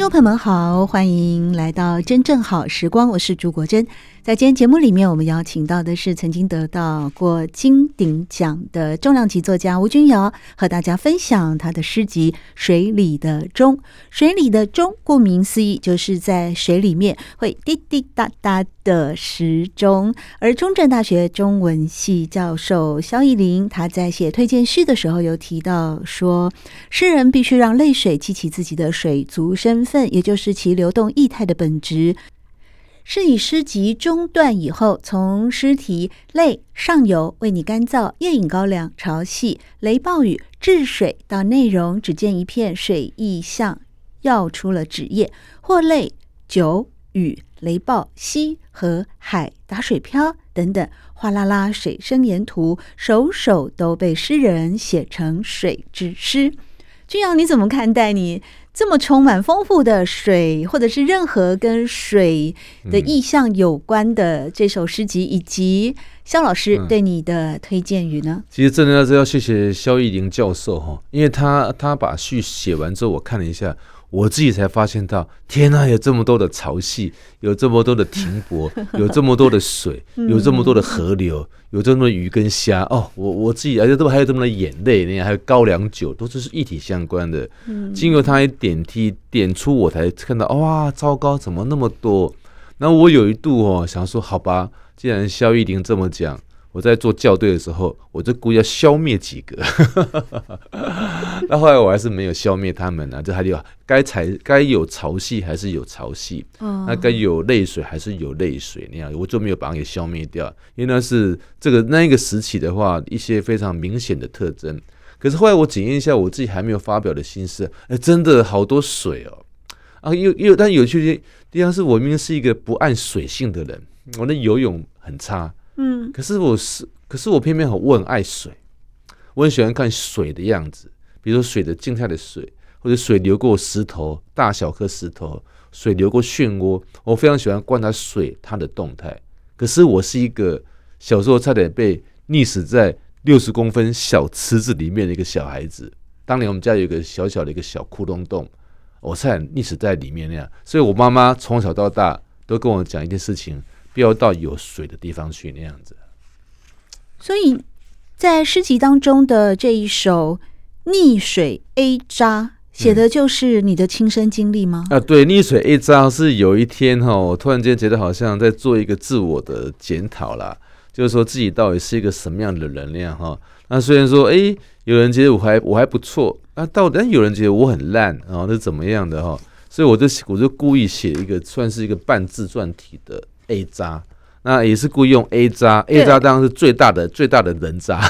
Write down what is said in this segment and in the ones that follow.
众朋友们好，欢迎来到真正好时光，我是朱国珍。在今天节目里面，我们邀请到的是曾经得到过金鼎奖的重量级作家吴君瑶，和大家分享他的诗集《水里的钟》。水里的钟，顾名思义，就是在水里面会滴滴答答的时钟。而中正大学中文系教授萧亦伶，他在写推荐序的时候有提到说，诗人必须让泪水记起自己的水族身份，也就是其流动液态的本质。是以诗集中断以后，从诗题“泪上游为你干燥，夜饮高粱，潮汐雷暴雨治水”到内容只见一片水意象，要出了纸页，或泪酒雨雷暴溪和海打水漂等等，哗啦啦水声沿途，首首都被诗人写成水之诗。君尧，你怎么看待你？这么充满丰富的水，或者是任何跟水的意象有关的这首诗集，以及肖老师对你的推荐语呢？其实真的要是要谢谢肖逸林教授哈，因为他他把序写完之后，我看了一下。我自己才发现到，天呐，有这么多的潮汐，有这么多的停泊，有这么多的水，有这么多的河流，有这么多鱼跟虾哦。我我自己而且都还有这么多眼泪，那还有高粱酒，都是一体相关的。经过他一点题点出，我才看到哇，糟糕，怎么那么多？那我有一度哦想说，好吧，既然萧亦伶这么讲。我在做校对的时候，我就故意要消灭几个，那后来我还是没有消灭他们啊，这还有该才该有潮汐还是有潮汐，那该有泪水还是有泪水那样，我就没有把它给消灭掉，因为那是这个那一个时期的话，一些非常明显的特征。可是后来我检验一下我自己还没有发表的心思，哎，真的好多水哦，啊，又又但有趣的地方是我明明是一个不按水性的人，我的游泳很差。嗯，可是我是，可是我偏偏很我很爱水，我很喜欢看水的样子，比如说水的静态的水，或者水流过石头，大小颗石头，水流过漩涡，我非常喜欢观察水它的动态。可是我是一个小时候差点被溺死在六十公分小池子里面的一个小孩子。当年我们家有一个小小的一个小窟窿洞，我差点溺死在里面那样。所以我妈妈从小到大都跟我讲一件事情。不要到有水的地方去那样子。所以在诗集当中的这一首《溺水 A 渣》，写的就是你的亲身经历吗？嗯、啊，对，《溺水 A 渣》是有一天哈，我突然间觉得好像在做一个自我的检讨啦，就是说自己到底是一个什么样的人那样哈。那虽然说，哎，有人觉得我还我还不错，那到底有人觉得我很烂啊，那怎么样的哈？所以我就我就故意写一个算是一个半自传体的。A 渣，那也是故意用 A 渣，A 渣当然是最大的最大的人渣。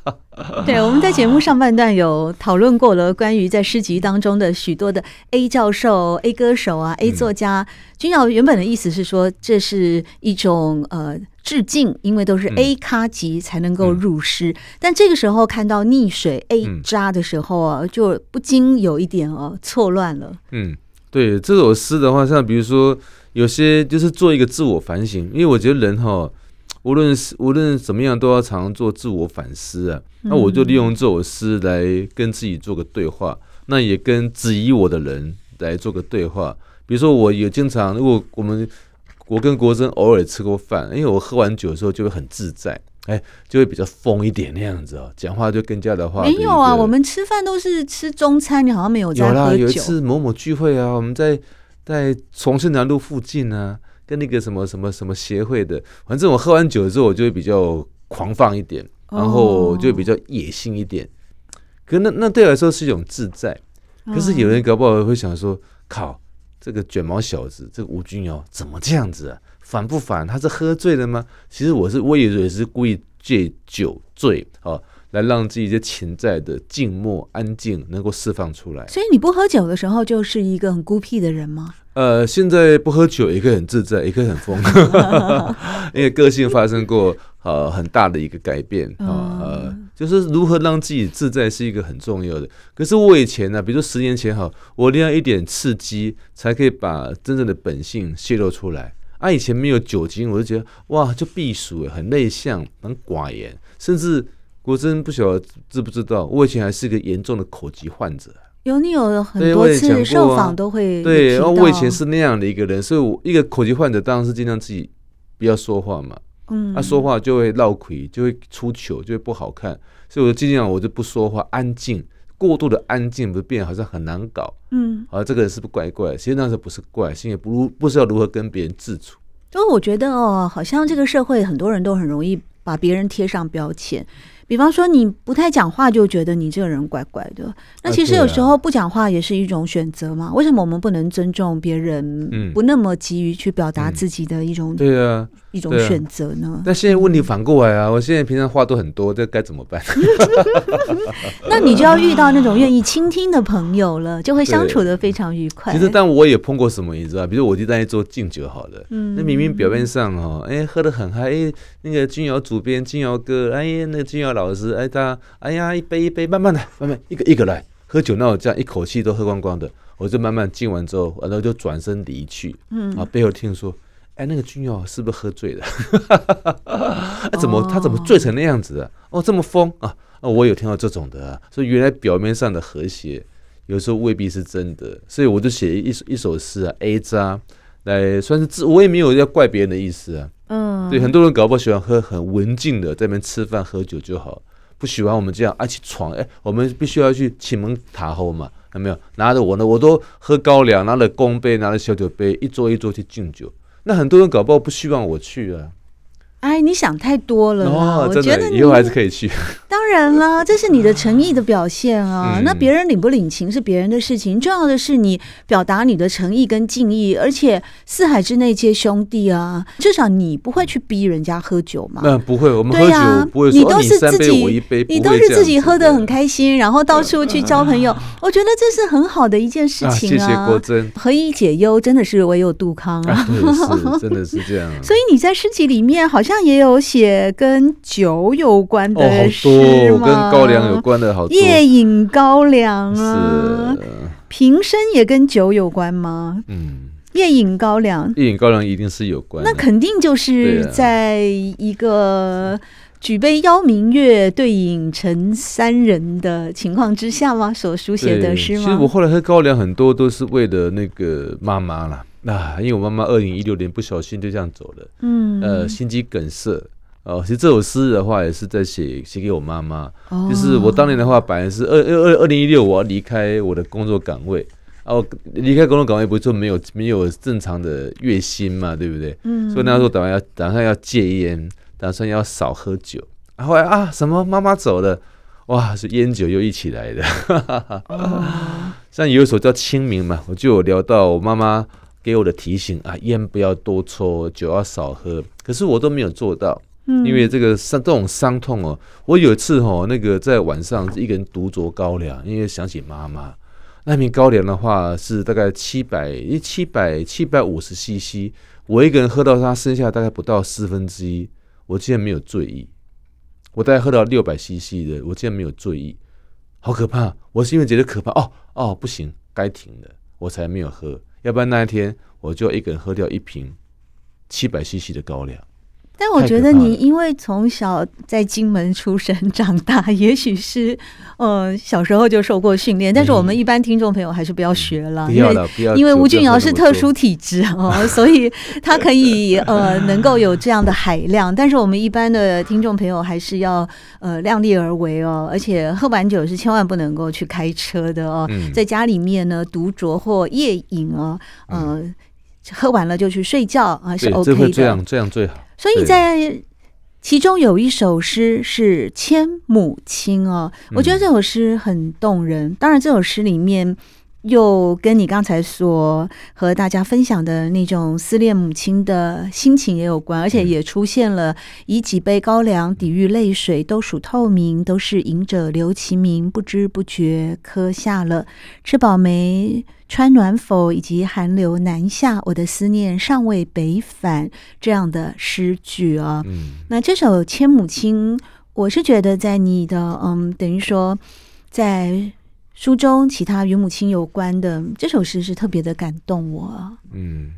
对，我们在节目上半段有讨论过了，关于在诗集当中的许多的 A 教授、A 歌手啊、A 作家。君瑶原本的意思是说，这是一种呃致敬，因为都是 A 咖级才能够入诗。但这个时候看到溺水 A 渣的时候啊，就不禁有一点哦错乱了。嗯，对，这首诗的话，像比如说。有些就是做一个自我反省，因为我觉得人哈，无论是无论怎么样，都要常常做自我反思啊。那我就利用这首诗来跟自己做个对话，那也跟质疑我的人来做个对话。比如说，我也经常，如果我们我跟国珍偶尔吃过饭，因为我喝完酒的时候就会很自在，哎，就会比较疯一点那样子哦，讲话就更加的话。没有啊，我们吃饭都是吃中餐，你好像没有在喝酒。有啦，有一次某某聚会啊，我们在。在重庆南路附近呢、啊，跟那个什么什么什么协会的，反正我喝完酒之后，我就会比较狂放一点，然后就会比较野性一点。可那那对我来说是一种自在。可是有人搞不好会想说：“靠，这个卷毛小子，这个吴君尧怎么这样子啊？烦不烦？他是喝醉了吗？”其实我是我也也是故意借酒醉啊。来让自己一些潜在的静默、安静能够释放出来。所以你不喝酒的时候，就是一个很孤僻的人吗？呃，现在不喝酒，也可以很自在，也可以很疯，因为个性发生过呃很大的一个改变啊，呃，就是如何让自己自在是一个很重要的。可是我以前呢、啊，比如说十年前哈，我一定要一点刺激，才可以把真正的本性泄露出来。啊，以前没有酒精，我就觉得哇，就避暑，很内向，很寡言，甚至。国珍不晓得知不知道，我以前还是一个严重的口疾患者。有你有很多次受访都会对，然后我以前是那样的一个人，所以我一个口疾患者当然是尽量自己不要说话嘛。嗯，他、啊、说话就会闹亏，就会出糗，就会不好看，所以我就尽量我就不说话，安静，过度的安静不是变好像很难搞。嗯，啊，这个人是不是怪怪？其实那时候不是怪，是因为不不知道如何跟别人自处。所以我觉得哦，好像这个社会很多人都很容易把别人贴上标签。比方说，你不太讲话，就觉得你这个人怪怪的。那其实有时候不讲话也是一种选择嘛。为什么我们不能尊重别人，不那么急于去表达自己的一种对啊一种选择呢？但现在问题反过来啊，我现在平常话都很多，这该怎么办？那你就要遇到那种愿意倾听的朋友了，就会相处的非常愉快。其实，但我也碰过什么，你知道？比如我就在做敬酒，好了，嗯，那明明表面上哦，哎，喝的很嗨，哎，那个君瑶主编、君瑶哥，哎呀，那个君瑶老。老师，哎，他，哎呀，一杯一杯，慢慢来，慢慢一个一个来喝酒。那我这样一口气都喝光光的，我就慢慢敬完之后，然后就转身离去。嗯，啊，背后听说，哎，那个君尧是不是喝醉了？哎，怎么他怎么醉成那样子啊？哦，这么疯啊！我有听到这种的，啊，所以原来表面上的和谐，有时候未必是真的。所以我就写一一首诗啊，A 渣来算是自，我也没有要怪别人的意思啊。嗯，对，很多人搞不好喜欢喝很文静的，在那边吃饭喝酒就好，不喜欢我们这样啊去闯，哎，我们必须要去启蒙塔后嘛，有没有？拿着我呢，我都喝高粱，拿着公杯，拿着小酒杯，一桌一桌去敬酒。那很多人搞不好不希望我去啊。哎，你想太多了。哦，我觉得以后还是可以去。当然啦，这是你的诚意的表现啊。嗯、那别人领不领情是别人的事情，重要的是你表达你的诚意跟敬意。而且四海之内皆兄弟啊，至少你不会去逼人家喝酒嘛。那不会，我们喝酒、啊、不会说你都是自己，你，你都是自己喝的很开心，然后到处去交朋友。我觉得这是很好的一件事情啊。啊谢谢国珍，何以解忧，真的是唯有杜康啊。啊是，真的是这样、啊。所以你在诗集里面好像。也有写跟酒有关的诗吗？跟高粱有关的好多。夜饮高粱啊，平生也跟酒有关吗？嗯，夜饮高粱，夜饮高粱一定是有关。那肯定就是在一个举杯邀明月，对影成三人的情况之下吗？所书写的诗吗？其实我后来喝高粱很多都是为了那个妈妈啦。那、啊、因为我妈妈二零一六年不小心就这样走了，嗯，呃，心肌梗塞。哦，其实这首诗的话也是在写写给我妈妈，哦、就是我当年的话，本来是二二二零一六我要离开我的工作岗位，然后离开工作岗位不是说没有没有正常的月薪嘛，对不对？嗯，所以那时候打算要打算要戒烟，打算要少喝酒。啊、后来啊，什么妈妈走了，哇，是烟酒又一起来的。哦、像有一首叫《清明》嘛，我就有聊到我妈妈。给我的提醒啊，烟不要多抽，酒要少喝。可是我都没有做到，因为这个伤这种伤痛哦。我有一次哦，那个在晚上一个人独酌高粱，因为想起妈妈。那瓶高粱的话是大概七百一七百七百五十 CC，我一个人喝到它剩下大概不到四分之一，我竟然没有醉意。我大概喝到六百 CC 的，我竟然没有醉意，好可怕！我是因为觉得可怕哦哦，不行，该停了，我才没有喝。要不然那一天我就一个人喝掉一瓶七百 CC 的高粱。但我觉得你因为从小在金门出生长大，也许是呃小时候就受过训练。但是我们一般听众朋友还是不要学了，嗯、因为因为吴俊尧是特殊体质哦，所以他可以 呃能够有这样的海量。但是我们一般的听众朋友还是要呃量力而为哦，而且喝完酒是千万不能够去开车的哦，嗯、在家里面呢独酌或夜饮哦，呃、嗯、喝完了就去睡觉啊是 OK 的，这样这样最好。所以在其中有一首诗是《牵母亲》哦，我觉得这首诗很动人。当然，这首诗里面又跟你刚才所和大家分享的那种思念母亲的心情也有关，而且也出现了以几杯高粱抵御泪水，都属透明，都是饮者留其名，不知不觉刻下了。吃饱没？穿暖否？以及寒流南下，我的思念尚未北返这样的诗句啊。嗯，那这首《牵母亲》，我是觉得在你的嗯，等于说在。书中其他与母亲有关的这首诗是特别的感动我。嗯，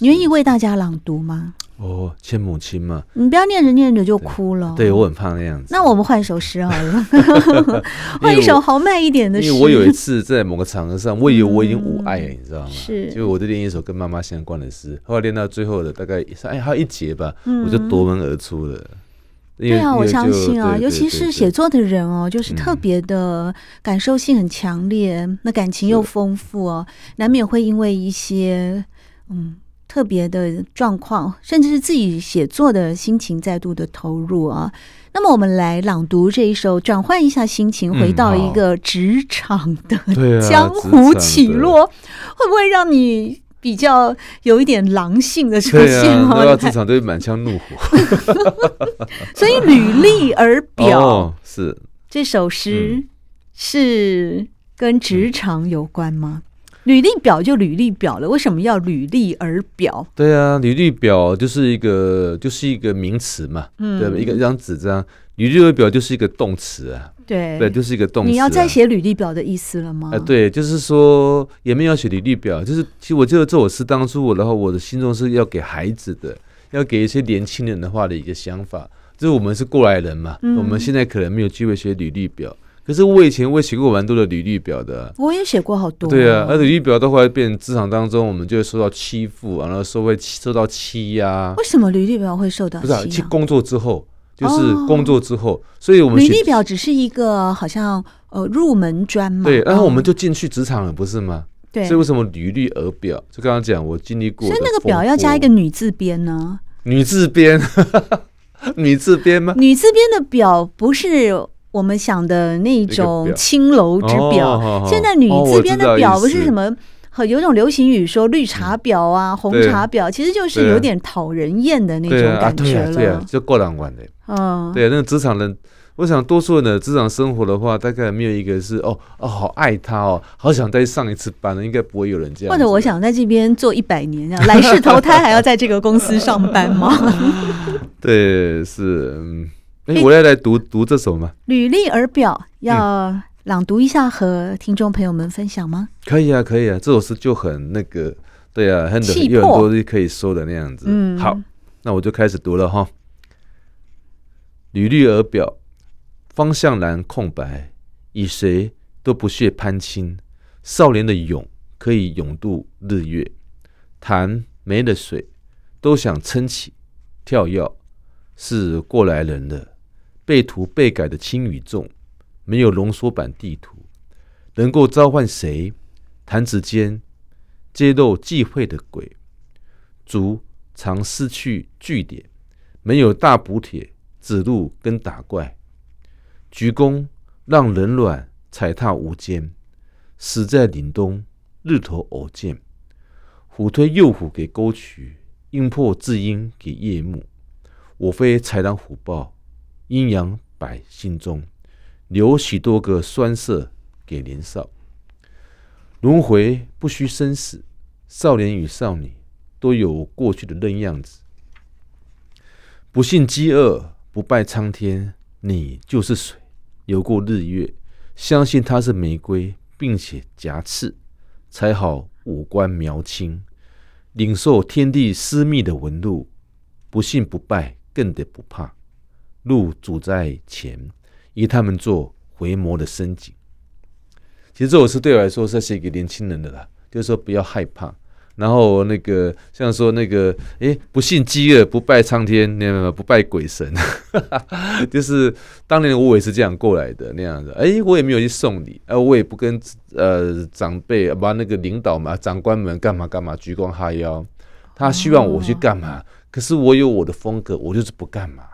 你愿意为大家朗读吗？哦，牵母亲嘛，你不要念着念着就哭了。对，对我很怕那样子。那我们换首诗好了，换一首豪迈一点的诗。因为我有一次在某个场合上，我以为我已经无爱了，嗯、你知道吗？是，就我就练一首跟妈妈相关的诗，后来练到最后的大概哎还有一节吧，嗯、我就夺门而出了。对啊，我相信啊，尤其是写作的人哦，就是特别的感受性很强烈，嗯、那感情又丰富哦，难免会因为一些嗯特别的状况，甚至是自己写作的心情再度的投入啊。那么我们来朗读这一首，转换一下心情，回到一个职场的 江湖起落，啊、会不会让你？比较有一点狼性的出现哦，对啊，职场都满腔怒火，所以履历而 表、哦、是这首诗是跟职场有关吗？嗯、履历表就履历表了，为什么要履历而表？对啊，履历表就是一个就是一个名词嘛，嗯，对，一个一张纸这样，履历而表就是一个动词啊。对对，就是一个动词、啊。你要再写履历表的意思了吗？啊、呃，对，就是说也没有写履历表，就是其实我记得这首诗当初我，然后我的心中是要给孩子的，要给一些年轻人的话的一个想法，就是我们是过来人嘛，嗯、我们现在可能没有机会写履历表，可是我以前我也写过蛮多的履历表的，我也写过好多、哦。对啊，而履历表的话，变成职场当中，我们就会受到欺负，然后受会受到欺压。为什么履历表会受到欺压？不是去工作之后。就是工作之后，所以我们履历表只是一个好像呃入门砖嘛。对，然后我们就进去职场了，不是吗？对。所以为什么履历而表？就刚刚讲我经历过。所以那个表要加一个女字边呢？女字边，女字边吗？女字边的表不是我们想的那种青楼之表。现在女字边的表不是什么？有一种流行语说绿茶婊啊，红茶婊，其实就是有点讨人厌的那种感觉了。对啊，就过两关的。嗯，对，那个职场人，我想多数人的职场生活的话，大概没有一个是哦哦，好爱他哦，好想再上一次班了，应该不会有人这样。或者我想在这边做一百年，这样来世投胎 还要在这个公司上班吗？对，是。嗯，哎，我要来读读这首吗？履历而表要。朗读一下，和听众朋友们分享吗？可以啊，可以啊，这首诗就很那个，对啊，很有很多可以说的那样子。嗯，好，那我就开始读了哈。履历而表，方向栏空白，以谁都不屑攀亲。少年的勇可以勇渡日月，潭没了水，都想撑起跳跃，是过来人的被涂被改的轻与重。没有浓缩版地图，能够召唤谁？弹指间揭露忌讳的鬼，卒常失去据点，没有大补铁指路跟打怪，鞠躬让人软踩踏无间，死在岭东日头偶见，虎推幼虎给沟渠，硬破雉鹰给夜幕，我非豺狼虎豹，阴阳百姓中。留许多个酸涩给年少，轮回不需生死，少年与少女都有过去的嫩样子。不信饥饿，不拜苍天，你就是水，游过日月，相信它是玫瑰，并且夹刺，才好五官描清，领受天地私密的纹路。不信不拜，更得不怕，路阻在前。以他们做回眸的深井。其实这首诗对我来说是写给年轻人的啦，就是说不要害怕。然后那个像说那个，哎，不信饥饿，不拜苍天，那么不拜鬼神，就是当年我也是这样过来的那样子。哎，我也没有去送礼，呃，我也不跟呃长辈把那个领导嘛、长官们干嘛干嘛鞠躬哈腰。他希望我去干嘛，可是我有我的风格，我就是不干嘛。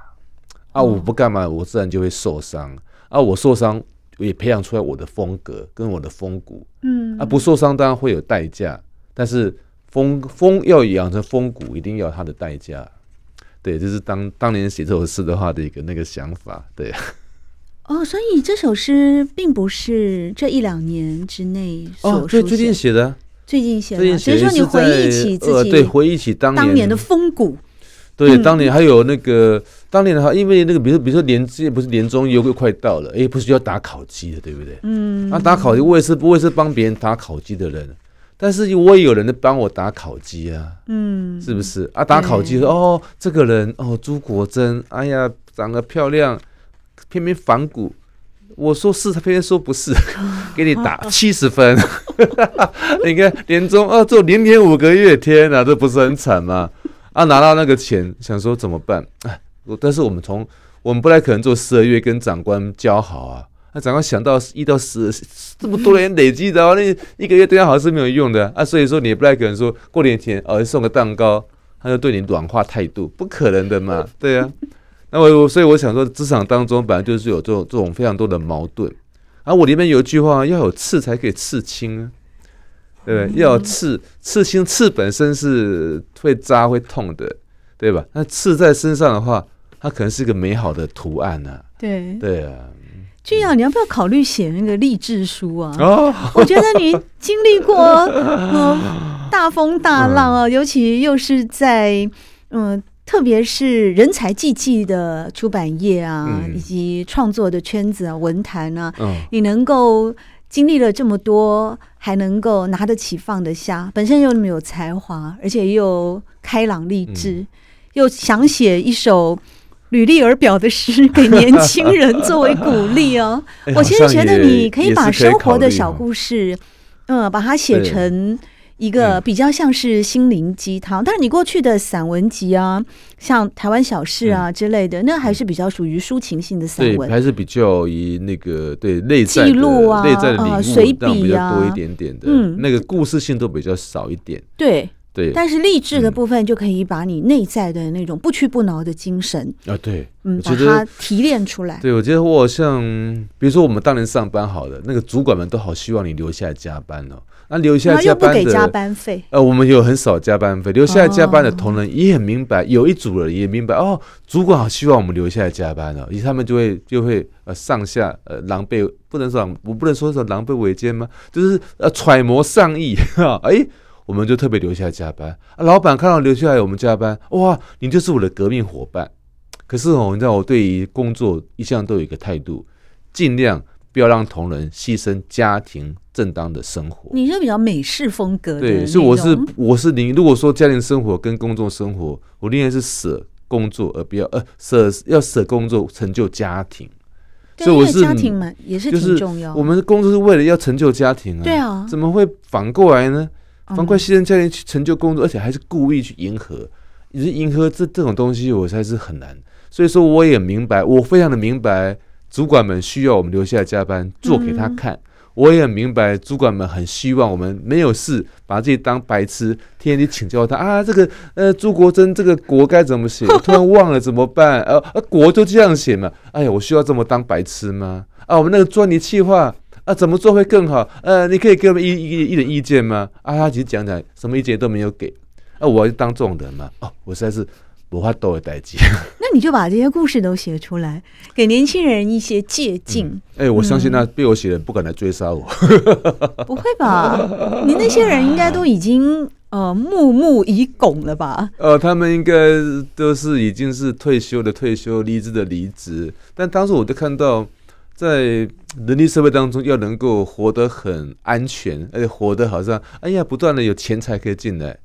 啊，我不干嘛，我自然就会受伤。啊，我受伤，也培养出来我的风格跟我的风骨。嗯，啊，不受伤当然会有代价，但是风风要养成风骨，一定要它的代价。对，就是当当年写这首诗的话的一个那个想法。对。哦，所以这首诗并不是这一两年之内所哦，对，最近写的，最近写的，所以说你回忆起自己，呃，对，回忆起当年的风骨。对，当年还有那个，嗯、当年的话，因为那个，比如说，比如说年，现在不是年终又快到了，哎，不是要打烤鸡的，对不对？嗯。啊，打烤鸡，我也是，我也是帮别人打烤鸡的人，但是我也有人在帮我打烤鸡啊，嗯，是不是？啊，打烤鸡说，哦，这个人，哦，朱国珍，哎呀，长得漂亮。偏偏反骨，我说是，他偏偏说不是，给你打 七十分。你看年终啊，做零点五个月，天哪，这不是很惨吗？啊，拿到那个钱，想说怎么办？哎，但是我们从我们不太可能做十二月跟长官交好啊。那长官想到一到十这么多年累积的话，那一个月对他好是没有用的啊。所以说你也不太可能说过年前哦送个蛋糕，他就对你软化态度，不可能的嘛。对呀、啊。那我所以我想说，职场当中本来就是有这种这种非常多的矛盾。啊我里面有一句话，要有刺才可以刺青啊，对不对？要有刺，刺青刺本身是会扎会痛的，对吧？那刺在身上的话，它可能是一个美好的图案呢。对对啊，君尧，你要不要考虑写那个励志书啊？哦，我觉得你经历过嗯 大风大浪啊，尤其又是在嗯。特别是人才济济的出版业啊，嗯、以及创作的圈子啊，文坛啊，嗯、你能够经历了这么多，还能够拿得起放得下，本身又那么有才华，而且又开朗励志，嗯、又想写一首履历而表的诗给年轻人作为鼓励哦。欸、我其实觉得你可以把生活的小故事，嗯，把它写成。一个比较像是心灵鸡汤，嗯、但是你过去的散文集啊，像《台湾小事》啊之类的，嗯、那还是比较属于抒情性的散文，还是比较以那个对内在记录啊、内在的领悟随笔啊比较多一点点的，嗯，那个故事性都比较少一点，对对。但是励志的部分就可以把你内在的那种不屈不挠的精神啊，对，嗯，把它提炼出来。对，我觉得我像比如说我们当年上班好了，那个主管们都好希望你留下来加班哦。那留下来加班的，不给加班费。呃，我们有很少加班费。留下来加班的同仁也很明白，有一组人也明白哦，主管好希望我们留下来加班哦，于是他们就会就会呃上下呃狼狈，不能说我不能说是狼狈为奸吗？就是呃揣摩上意哈，哎，我们就特别留下来加班。啊，老板看到留下来我们加班，哇，你就是我的革命伙伴。可是哦，你知道我对于工作一向都有一个态度，尽量。不要让同仁牺牲家庭正当的生活。你是比较美式风格的，对，所以我是我是您。如果说家庭生活跟工作生活，我宁愿是舍工作，而不要呃舍要舍工作成就家庭。所以我是家庭嘛，也是挺重要。我们的工作是为了要成就家庭啊，对啊，怎么会反过来呢？反过来牺牲家庭去成就工作，而且还是故意去迎合，你是迎合这这种东西，我才是很难。所以说，我也明白，我非常的明白。主管们需要我们留下来加班做给他看，我也很明白，主管们很希望我们没有事把自己当白痴，天天去请教他啊，这个呃朱国珍这个国该怎么写？我突然忘了怎么办？呃呃，国就这样写嘛？哎呀，我需要这么当白痴吗？啊，我们那个专题计划啊，怎么做会更好？呃，你可以给我们一一一点意见吗？啊，他其实讲讲，什么意见都没有给。啊，我要当这种人嘛？哦，我实在是。无法多的代志，那你就把这些故事都写出来，给年轻人一些借镜。哎、嗯欸，我相信那被我写的人不敢来追杀我。不会吧？你那些人应该都已经呃木木已拱了吧？呃，他们应该都是已经是退休的退休，离职的离职。但当时我就看到，在人力社会当中，要能够活得很安全，而且活得好像哎呀，不断的有钱财可以进来，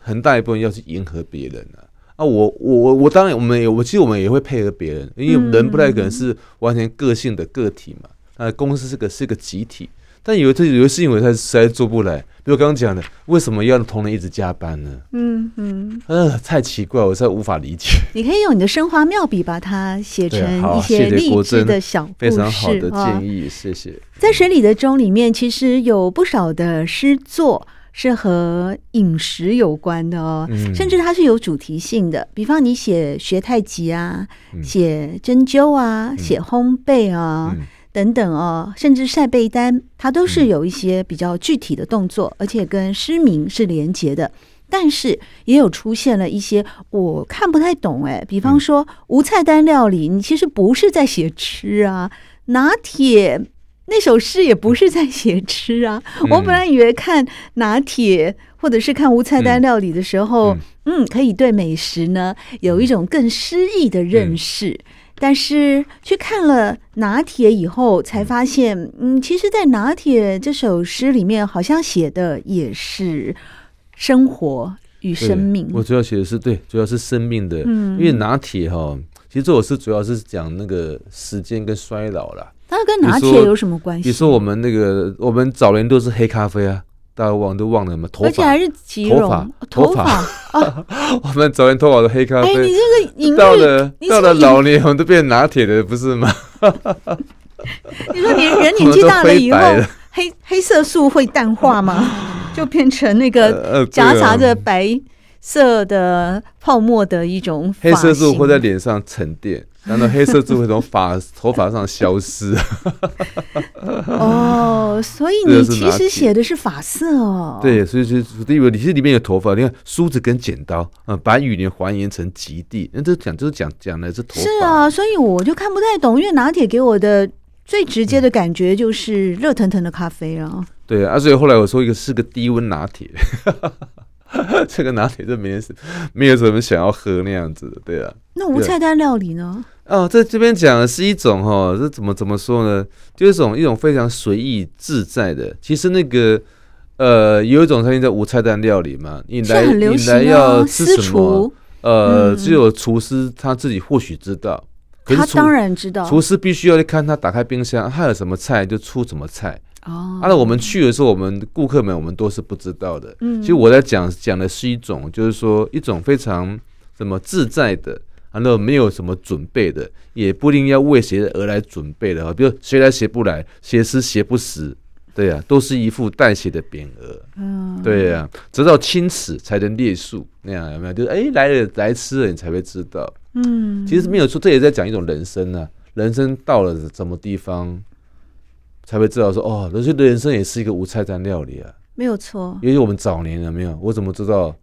很大一部分要去迎合别人啊。啊，我我我我当然我们也我其实我们也会配合别人，因为人不太可能是完全个性的个体嘛。啊，公司是个是个集体，但有的有的事情我才实在做不来。比如刚刚讲的，为什么要让同仁一直加班呢？嗯嗯，呃，太奇怪，我实在无法理解。你可以用你的生花妙笔把它写成一些励志的小故事，非常好的建议，谢谢。在水里的钟里面，其实有不少的诗作。是和饮食有关的哦，嗯、甚至它是有主题性的。比方你写学太极啊，写针灸啊，写烘焙啊，等等哦，甚至晒被单，它都是有一些比较具体的动作，而且跟失明是连结的。但是也有出现了一些我看不太懂哎，比方说无菜单料理，你其实不是在写吃啊；拿铁那首诗也不是在写吃啊。我本来以为看拿铁或者是看无菜单料理的时候，嗯，可以对美食呢有一种更诗意的认识。但是去看了拿铁以后，才发现，嗯，其实，在拿铁这首诗里面，好像写的也是。生活与生命，我主要写的是对，主要是生命的。嗯，因为拿铁哈，其实这首诗主要是讲那个时间跟衰老啦。那跟拿铁有什么关系？比如说我们那个，我们早年都是黑咖啡啊，大家忘都忘了什么？头发，而且还是即溶头发啊。我们早年头发都黑咖啡。哎，你这个隐喻，到了到了老年，我们都变拿铁的，不是吗？你说年人年纪大了以后，黑黑色素会淡化吗？就变成那个夹杂着白色的泡沫的一种黑色素会在脸上沉淀，然后黑色素会从发头发上消失。哦，所以你其实写的是发色哦。对，所以就以为你是里面有头发，你看梳子跟剪刀嗯，把雨林还原成极地。那这讲就是讲讲的是头发。是啊，所以我就看不太懂，因为拿铁给我的最直接的感觉就是热腾腾的咖啡啊。对啊，所以后来我说一个是个低温拿铁，这个拿铁就没人没有什么想要喝那样子的，对啊。那无菜单料理呢？哦，在这边讲的是一种哈，这怎么怎么说呢？就是一种一种非常随意自在的。其实那个呃，有一种餐厅叫无菜单料理嘛，你来、啊、你来要吃什么？呃，嗯、只有厨师他自己或许知道，他当然知道，厨师必须要去看他打开冰箱，他有什么菜就出什么菜。哦，那我们去的时候，我们顾客们我们都是不知道的。嗯，其实我在讲讲的是一种，就是说一种非常什么自在的，然后没有什么准备的，也不一定要为谁而来准备的啊。比如谁来谁不来，谁吃谁不死，对呀，都是一副带血的匾额。嗯，对呀，直到亲此才能列数，那样有没有？就是哎来了来吃了，你才会知道。嗯，其实没有错，这也在讲一种人生呢。人生到了什么地方？才会知道说哦，人生的人生也是一个无菜单料理啊，没有错。因为我们早年了没有，我怎么知道？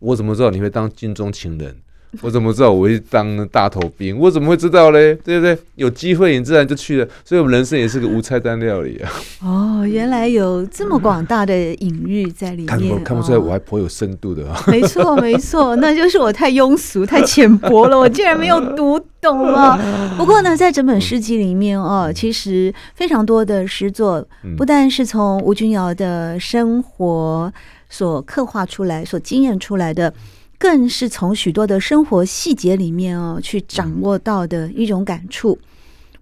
我怎么知道你会当镜中情人？我怎么知道我会当大头兵？我怎么会知道嘞？对不对？有机会你自然就去了。所以，我们人生也是个无菜单料理啊。哦，原来有这么广大的隐喻在里面。看不看不出来，我还颇有深度的啊。没错，没错，那就是我太庸俗、太浅薄了，我竟然没有读懂啊。不过呢，在整本诗集里面哦，其实非常多的诗作，不但是从吴君瑶的生活所刻画出来、所经验出来的。更是从许多的生活细节里面哦，去掌握到的一种感触，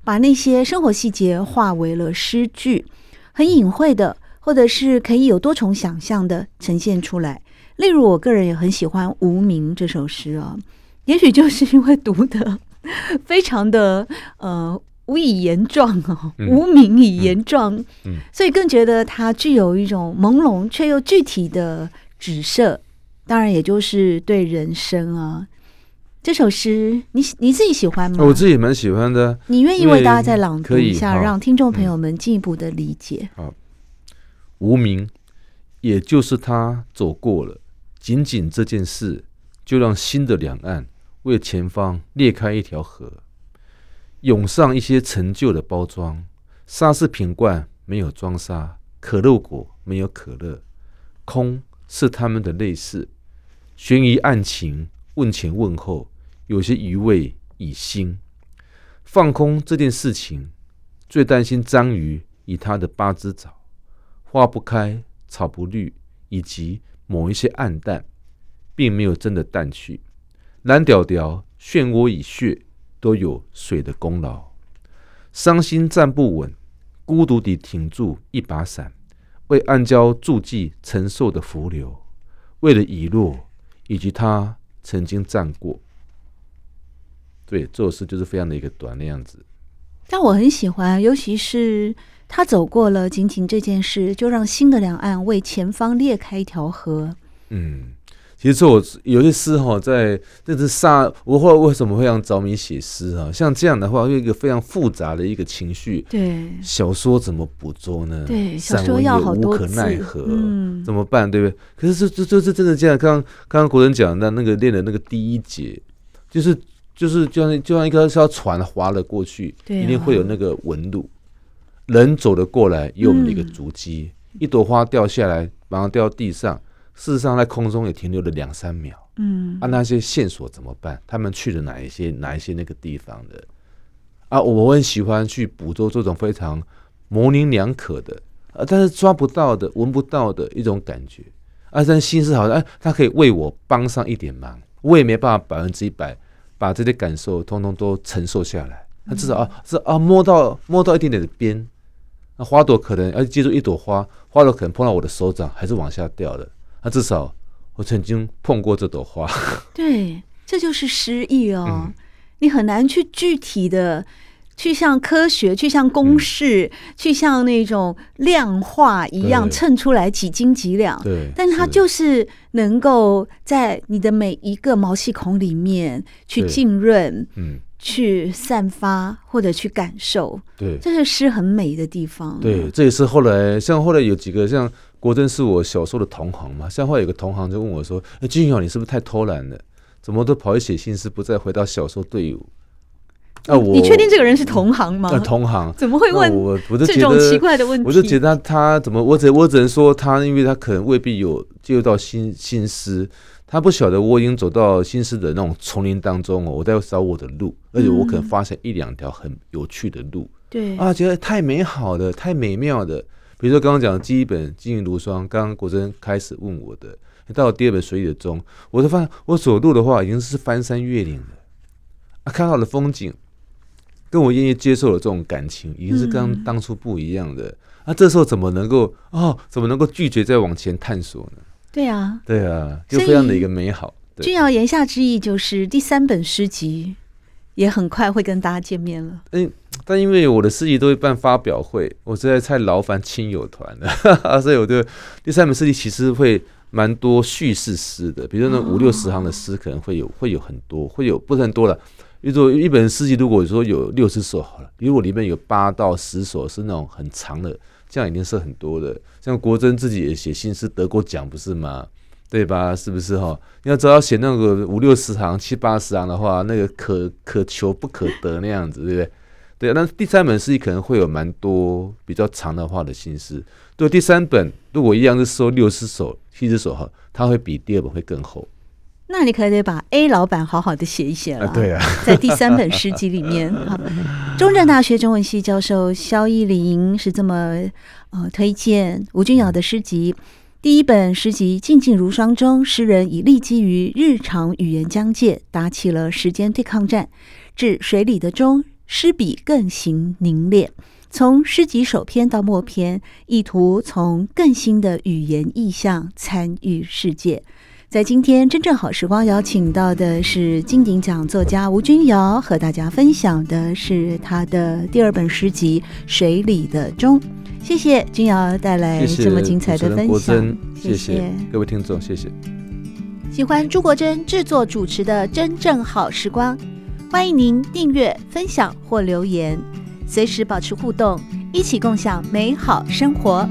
把那些生活细节化为了诗句，很隐晦的，或者是可以有多重想象的呈现出来。例如，我个人也很喜欢《无名》这首诗啊，也许就是因为读的非常的呃无以言状哦，无名以言状，所以更觉得它具有一种朦胧却又具体的指涉。当然，也就是对人生啊，这首诗你你自己喜欢吗？我自己蛮喜欢的。你愿意为大家再朗读一下，让听众朋友们进一步的理解？好，无名，也就是他走过了，仅仅这件事，就让新的两岸为前方裂开一条河，涌上一些陈旧的包装，沙士瓶罐没有装沙，可乐果没有可乐，空。是他们的类似，悬疑案情，问前问后，有些余味已腥。放空这件事情，最担心章鱼以他的八只爪，花不开，草不绿，以及某一些暗淡，并没有真的淡去。蓝调调，漩涡与血，都有水的功劳。伤心站不稳，孤独地挺住一把伞。为暗礁筑基承受的浮流，为了遗落，以及他曾经站过。对，这首诗就是非常的一个短的样子。但我很喜欢，尤其是他走过了，仅仅这件事，就让新的两岸为前方裂开一条河。嗯，其实我有些诗哈，在这是杀我后来为什么会让着迷写诗哈？像这样的话，有一个非常复杂的一个情绪。对，小说怎么捕捉呢？对，小说要好多，无可奈何，嗯，怎么办？对不对？可是这这这真的这样？刚刚刚国人讲的那个练的那个第一节，就是就是就像就像一个艘船划了过去，对啊，一定会有那个纹路，人走了过来，有我们的一个足迹，嗯，一朵花掉下来，马上掉到地上。事实上，在空中也停留了两三秒。嗯，啊，那些线索怎么办？他们去了哪一些哪一些那个地方的？啊，我很喜欢去捕捉这种非常模棱两可的，啊，但是抓不到的、闻不到的一种感觉。啊，但心思好像，哎，他可以为我帮上一点忙，我也没办法百分之一百把这些感受通通都承受下来。他至少啊，是啊，摸到摸到一点点的边，那花朵可能要记住一朵花，花朵可能碰到我的手掌，还是往下掉的。那、啊、至少我曾经碰过这朵花，对，这就是诗意哦。嗯、你很难去具体的去像科学、去像公式、嗯、去像那种量化一样称出来几斤几两。对，但它就是能够在你的每一个毛细孔里面去浸润，嗯，去散发或者去感受。对，这是诗很美的地方。对，这也是后来像后来有几个像。国珍是我小时候的同行嘛，像后来有个同行就问我说：“哎，君尧，你是不是太偷懒了？怎么都跑去写新诗，不再回到小说队伍？”啊，我你确定这个人是同行吗？啊，同行怎么会问我？我就觉得这种奇怪的问题，我就觉得他，他怎么？我只我只能说他，因为他可能未必有接触到新新诗，他不晓得我已经走到新诗的那种丛林当中哦，我在找我的路，而且我可能发现一两条很有趣的路，对啊，觉得太美好的，太美妙的。比如说刚刚讲的第一本《金银如霜》，刚刚国珍开始问我的，到了第二本《水里的钟》，我就发现我走路的话已经是翻山越岭了啊，看到的风景跟我愿意接受的这种感情，已经是跟当初不一样的。嗯、啊，这时候怎么能够哦，怎么能够拒绝再往前探索呢？对啊，对啊，就非常的一个美好。君瑶言下之意就是第三本诗集也很快会跟大家见面了。嗯。但因为我的诗集都会办发表会，我实在太劳烦亲友团了，所以我的第三本诗集其实会蛮多叙事诗的，比如说那五六十行的诗可能会有，会有很多，会有不是很多了。比如说一本诗集，如果说有六十首好了，如果里面有八到十首是那种很长的，这样已经是很多的。像国珍自己也写新诗得过奖，不是吗？对吧？是不是哈？你要只要写那个五六十行、七八十行的话，那个可可求不可得那样子，对不对？对，那第三本诗集可能会有蛮多比较长的话的心思。对，第三本如果一样是收六十首、七十首哈，它会比第二本会更厚。那你可得把 A 老板好好的写一写了。啊对啊，在第三本诗集里面，好，中正大学中文系教授萧奕霖是这么呃推荐吴君尧的诗集。第一本诗集《静静如霜》中，诗人以立基于日常语言疆界，打起了时间对抗战，至水里的钟。诗笔更行凝练，从诗集首篇到末篇，意图从更新的语言意象参与世界。在今天真正好时光邀请到的是金鼎奖作家吴君瑶，和大家分享的是他的第二本诗集《水里的钟》。谢谢君瑶带来这么精彩的分享，谢谢，谢谢各位听众，谢谢。喜欢朱国珍制作主持的《真正好时光》。欢迎您订阅、分享或留言，随时保持互动，一起共享美好生活。